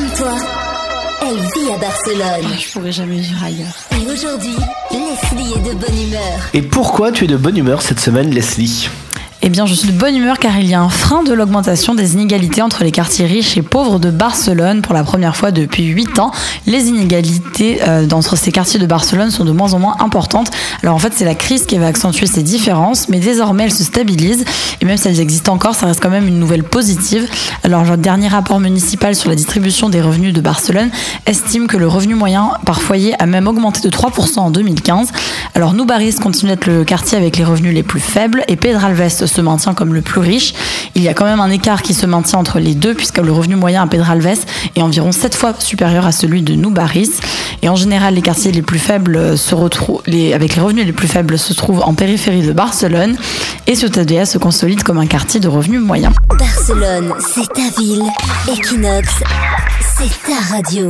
Comme toi, elle vit à Barcelone. Je pourrais jamais vivre ailleurs. Et aujourd'hui, Leslie est de bonne humeur. Et pourquoi tu es de bonne humeur cette semaine, Leslie? Eh bien, je suis de bonne humeur car il y a un frein de l'augmentation des inégalités entre les quartiers riches et pauvres de Barcelone. Pour la première fois depuis 8 ans, les inégalités euh, entre ces quartiers de Barcelone sont de moins en moins importantes. Alors en fait, c'est la crise qui va accentuer ces différences, mais désormais elles se stabilisent. Et même si elles existent encore, ça reste quand même une nouvelle positive. Alors, le dernier rapport municipal sur la distribution des revenus de Barcelone estime que le revenu moyen par foyer a même augmenté de 3% en 2015. Alors, Noubaris continue d'être le quartier avec les revenus les plus faibles et Pedralbes se maintient comme le plus riche. Il y a quand même un écart qui se maintient entre les deux puisque le revenu moyen à Pedralbes est environ 7 fois supérieur à celui de Noubaris. Et en général, les quartiers les plus faibles se retrouvent, avec les revenus les plus faibles se trouvent en périphérie de Barcelone et Ciutadella se consolide comme un quartier de revenus moyens. Barcelone, c'est ta ville. Equinox, c'est ta radio.